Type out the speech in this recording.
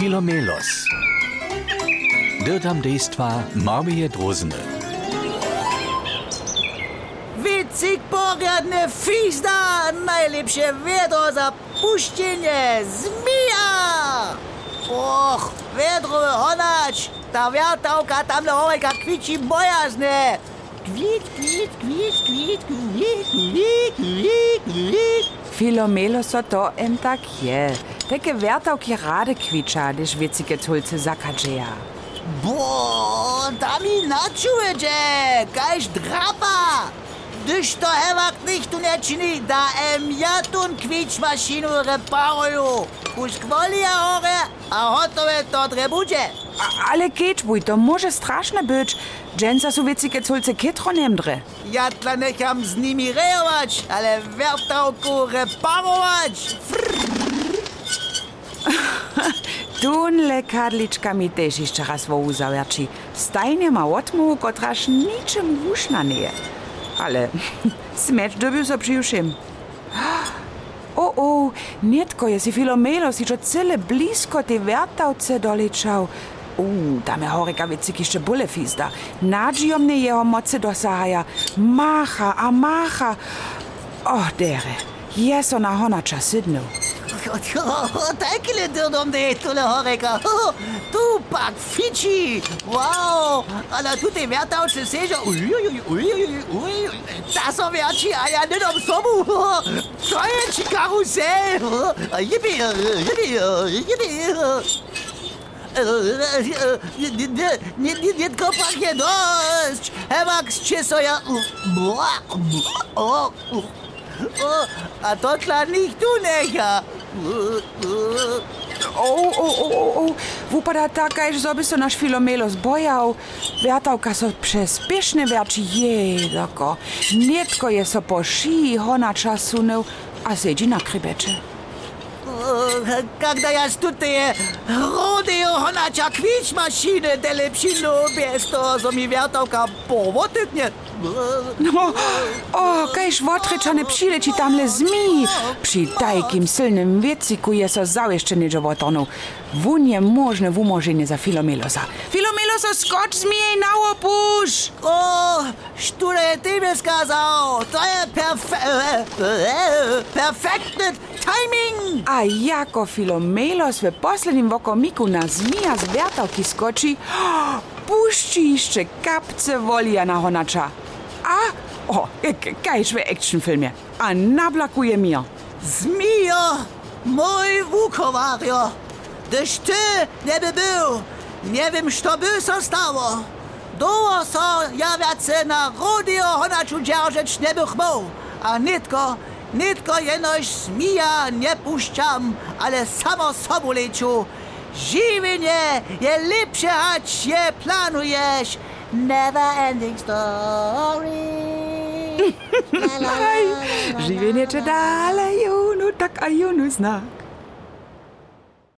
Filomelos. Dirtam dejstva Marmije Drozene. Vicik porjadne fizda, najlepše vedro za puščenje, zmija! Oh, vedro je honač, ta vjatavka tam le ovaj kak kviči bojazne. Kvit, kvit, kvit, kvit, kvit, kvit, kvit, kvit. Filomeloso to en tak je. Peke Wertau gerade Quietscha, die schwitzige Tulze Sakajea. Boah, Dami Nachueje, Geisch Drapa! Dich da hevak nicht und etchini, da ähm, em jatun Quietschmaschine reparo, kus kvolia ore, a hotove to trebuje. Ale Quietschbui, to może straszne być, Jensa su witzige Tulze Kitronem dre. Ja dla necham z nimi rejować, ale Wertauku reparować. Frrr. Tunle karličkami tež iz čarasvo uzaverči. Stajnje ma otmu, kot raš ničem gušna ne je. Ale smeč dobil so přivšem. O, o, netko je si filomelo, si čo cele blisko te vrtavce dolečal. U, tam je horekavici, ki še bolje fizda. Nađijomne jeho moce dosahaja. Maha, a maha. Oh, dere, jeso na honača sednil. Tankile durdom de tule horeka. Tupac, Fici, wow, ale tudy větau, či sežo, uj, uj, uj, uj, uj, ta so větší a já nedom sobu. Co je či karusel? Jibi, jibi, jibi. Dětko pak je dost. Hevax, či so já... A to tlá nich tu nechá. O, o, o, o, o, wypada taka, iż sobie so nasz Filomelos bojał. Wiatałka so przespieszne wiaczy jedoko. Nietko je so po szyi honacza sunął, a siedzi na krybecze Когда я стутые родио хонача квич машины делепшину без то, so mi wiatałka powotyknie. No, o, kajż wotryczane przyleci tamle zmi. Przy tajkim silnym wieciku je so załeszcze nie żowotonął. Wunie możne wumożenie za Filomelosa. Filomelosa, skocz zmiej na opusz! O, szture ty mi skazał, to jest perfe perfektny timing. A jako Filomelos w poslednim wokomiku na zmija z wiatałki skoczy, puści jeszcze kapce wolija na honacza. A, o, k- kajż w actionfilmie. A nablakuje mir. Zmijo, mój wukowario, gdyż ty nie by był, nie wiem, co by stało. Długo so ja wiace na rodeo honaczu dzierżeć nie bych mógł, a nitko, nitko jenoś zmija nie puszczam, ale samo sobą leciu. Żywienie je lepsze, ać je planujesz. Never ending story. La, la, la, dalej, no tak a junu zna.